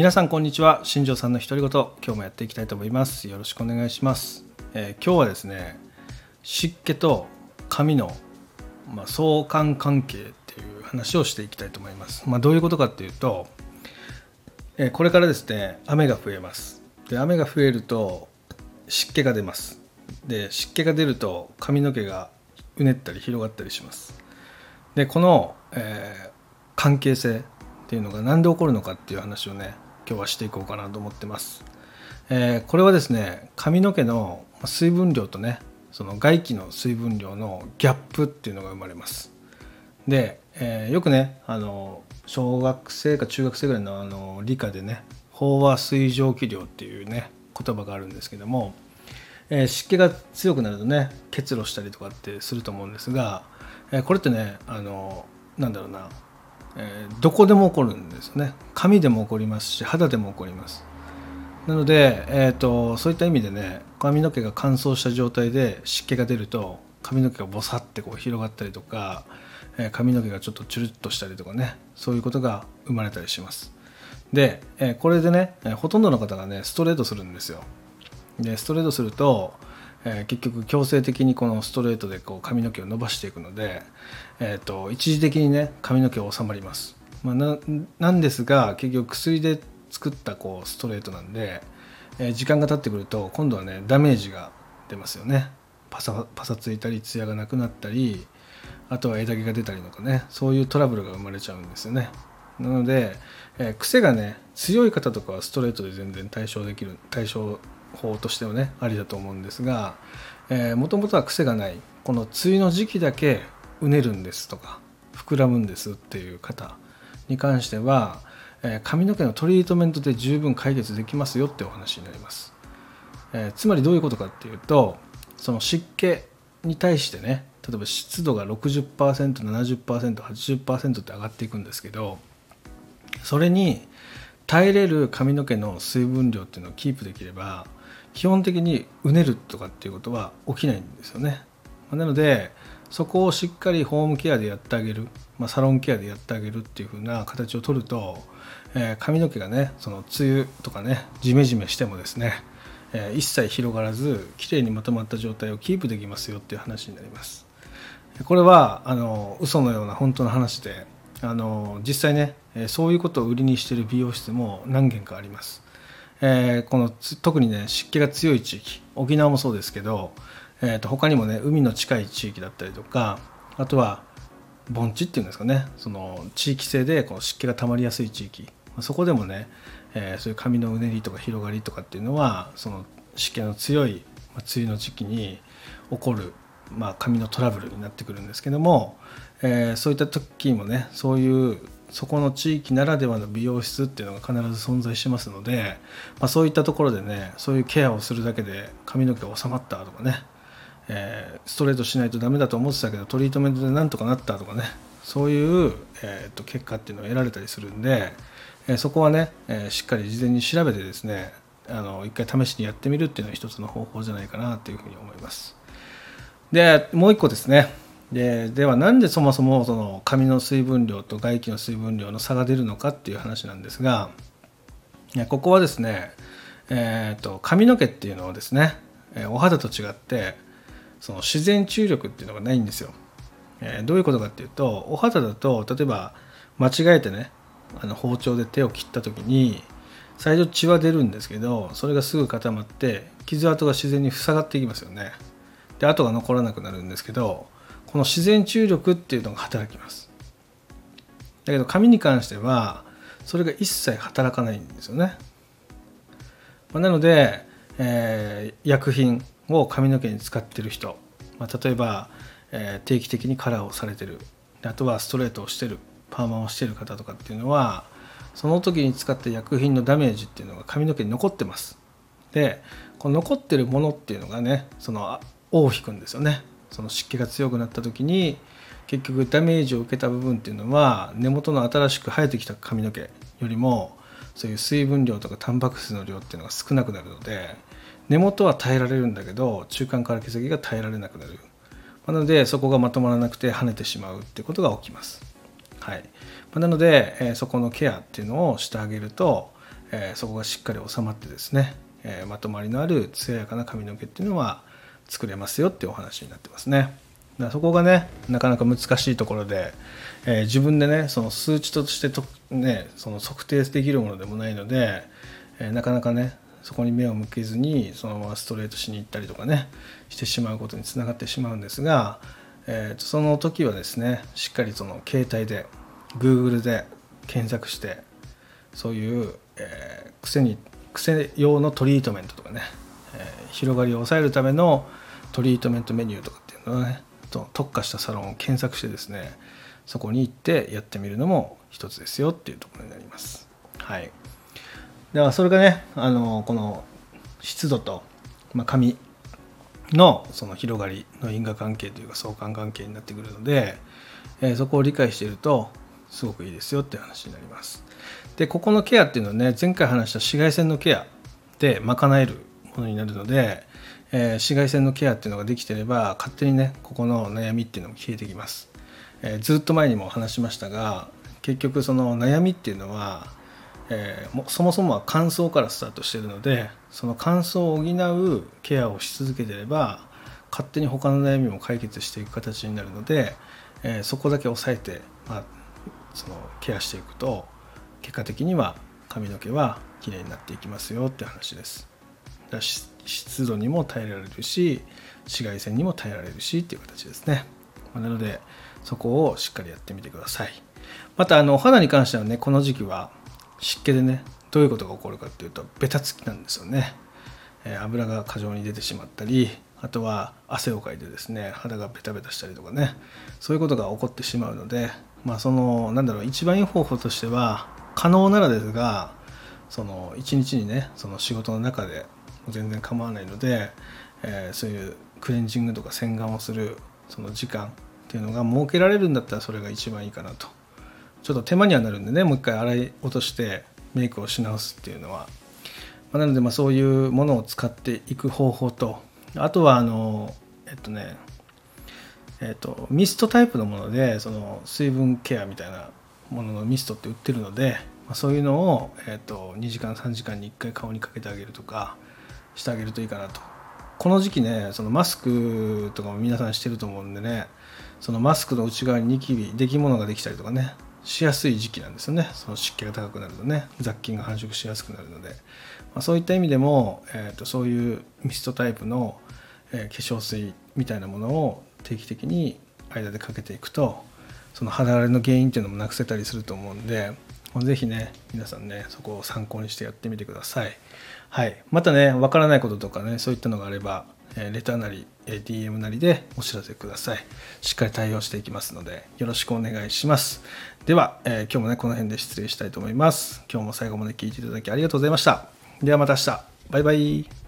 皆さんこんにちは。新庄さんの独り言。今日もやっていきたいと思います。よろしくお願いします、えー、今日はですね湿気と髪の、まあ、相関関係っていう話をしていきたいと思います、まあ、どういうことかっていうと、えー、これからですね雨が増えます。で雨が増えると湿気が出ます。で湿気が出ると髪の毛がうねったり広がったりします。でこの、えー、関係性っていうのが何で起こるのかっていう話をね今日はしていこうかなと思ってます、えー、これはですね髪の毛の水分量とねその外気の水分量のギャップっていうのが生まれます。で、えー、よくねあの小学生か中学生ぐらいのあの理科でね飽和水蒸気量っていうね言葉があるんですけども、えー、湿気が強くなるとね結露したりとかってすると思うんですが、えー、これってねあのなんだろうなえー、どこでも起こるんですね。髪でも起こりますし肌でも起こります。なので、えーと、そういった意味でね髪の毛が乾燥した状態で湿気が出ると髪の毛がボサってこう広がったりとか、えー、髪の毛がちょっとチュルッとしたりとかねそういうことが生まれたりします。で、えー、これでね、えほとんどの方がねストレートするんですよ。でストレートするとえー、結局強制的にこのストレートでこう髪の毛を伸ばしていくので、えーと、一時的にね髪の毛は収まります、まあ、ななんですが結局薬で作ったこうストレートなんで、えー、時間が経ってくると今度はねダメージが出ますよね。パサパサついたりツヤがなくなったりあとは枝毛が出たりとかねそういうトラブルが生まれちゃうんですよね。なので、えー、癖がね強い方とかはストレートで全然対処できる対処法としてはねありだと思うんですがもともとは癖がない。この梅雨の時期だけうねるんですとか膨らむんですっていう方に関しては、えー、髪の毛のトリートメントで十分解決できますよってお話になります、えー、つまりどういうことかっていうとその湿気に対してね例えば湿度が 60%70%80% って上がっていくんですけどそれに耐えれる髪の毛の水分量っていうのをキープできれば基本的にうねるとかっていうことは起きないんですよね。なのでそこをしっかりホームケアでやってあげる、まあ、サロンケアでやってあげるっていう風な形をとると、えー、髪の毛がねその梅雨とかねジメジメしてもですね、えー、一切広がらずきれいにまとまった状態をキープできますよっていう話になります。これはあの嘘のような本当の話であの実際ねそういうことを売りにしてる美容室も何軒かあります。えー、この特にね湿気が強い地域沖縄もそうですけど、えー、と他にもね海の近い地域だったりとかあとは盆地っていうんですかねその地域性でこの湿気が溜まりやすい地域。そこでもね、えー、そういう髪のうねりとか広がりとかっていうのはその湿気の強い、まあ、梅雨の時期に起こる、まあ、髪のトラブルになってくるんですけども、えー、そういった時もねそういうそこの地域ならではの美容室っていうのが必ず存在しますので、まあ、そういったところでねそういうケアをするだけで髪の毛が収まったとかね、えー、ストレートしないとダメだと思ってたけどトリートメントでなんとかなったとかねそういう、えー、と結果っていうのを得られたりするんで、えー、そこはね、えー、しっかり事前に調べてですねあの一回試しにやってみるっていうのは一つの方法じゃないかなというふうに思います。でもう一個ですねでではなんでそもそもその髪の水分量と外気の水分量の差が出るのかっていう話なんですがここはですね、えーと、髪の毛っていうのはですねお肌と違ってその自然注力っていうのがないんですよ。え、どういうことかっていうとお肌だと例えば間違えてねあの包丁で手を切った時に最初血は出るんですけどそれがすぐ固まって傷跡が自然に塞がっていきますよね。で跡が残らなくなるんですけどこの自然注力っていうのが働きます。だけど髪に関してはそれが一切働かないんですよね、まあ、なので、えー、薬品を髪の毛に使ってる人、まあ、例えば、えー、定期的にカラーをされてる。あとはストレートをしてるパーマをしてる方とかっていうのはその時に使った薬品のダメージっていうのが髪の毛に残ってます。でこの残ってるものっていうのがねその尾を引くんですよね。その湿気が強くなった時に結局ダメージを受けた部分っていうのは根元の新しく生えてきた髪の毛よりもそういう水分量とかタンパク質の量っていうのが少なくなるので根元は耐えられるんだけど中間から毛先が耐えられなくなる。なのでそこがまとまらなくて跳ねてしまうってことが起きます、はい、なので、えそこのケアっていうのをしてあげると、え、そこがしっかり収まってですね、え、まとまりのある艶やかな髪の毛っていうのは作れますよっていうお話になってますね。だからそこがねなかなか難しいところで、えー、自分でねその数値としてと、ね、その測定できるものでもないので、えー、なかなかねそこに目を向けずにそのままストレートしに行ったりとかねしてしまうことにつながってしまうんですが、えー、その時はですねしっかりその携帯で Google で検索してそういう、えー、癖に癖用のトリートメントとかね、えー、広がりを抑えるためのトリートメントメニューとかっていうのをねと特化したサロンを検索してですねそこに行ってやってみるのも一つですよっていうところになります。はい、ではそれがねあのこの湿度と、まあ、髪のその広がりの因果関係というか相関関係になってくるので、えー、そこを理解しているとすごくいいですよっていう話になります。でここのケアっていうのはね前回話した紫外線のケアで賄えるものになるので、えー、紫外線のケアっていうのができてれば勝手にねここの悩みっていうのも消えてきます、えー、ずっと前にも話しましたが結局その悩みっていうのは、えー、もそもそもは乾燥からスタートしてるのでその乾燥を補うケアをし続けてれば勝手に他の悩みも解決していく形になるので、えそこだけ抑えて、まあ、そのケアしていくと結果的には髪の毛は綺麗になっていきますよって話です。湿度にも耐えられるし紫外線にも耐えられるしっていう形ですね。なのでそこをしっかりやってみてください。またあのお肌に関してはねこの時期は湿気でねどういうことが起こるかっていうとベタつきなんですよね、えー、油が過剰に出てしまったりあとは汗をかいてですね肌がベタベタしたりとかねそういうことが起こってしまうのでまあそのなんだろう一番いい方法としては可能ならですがその一日にねその仕事の中で全然構わないので、えー、そういうクレンジングとか洗顔をするその時間っていうのが設けられるんだったらそれが一番いいかなと。ちょっと手間にはなるんでねもう一回洗い落としてメイクをし直すっていうのは、まあ、なのでまあそういうものを使っていく方法とあとはあのえっとねえっとミストタイプのものでその水分ケアみたいなもののミストって売ってるので、まあ、そういうのを、えーと、2時間3時間に1回顔にかけてあげるとかしてあげるといいかなと。この時期ねそのマスクとかも皆さんしてると思うんでねそのマスクの内側にニキビ出来物ができたりとかねしやすい時期なんですよね。その湿気が高くなるとね雑菌が繁殖しやすくなるので、まあ、そういった意味でも、えーと、そういうミストタイプの、えー、化粧水みたいなものを定期的に間でかけていくとその肌荒れの原因っていうのもなくせたりすると思うんでぜひね皆さんねそこを参考にしてやってみてください。はい、またねわからないこととかねそういったのがあれば、えレターなり、え DM なりでお知らせください。しっかり対応していきますのでよろしくお願いします。では、えー、今日もねこの辺で失礼したいと思います。今日も最後まで聞いていただきありがとうございました。ではまた明日。バイバイ。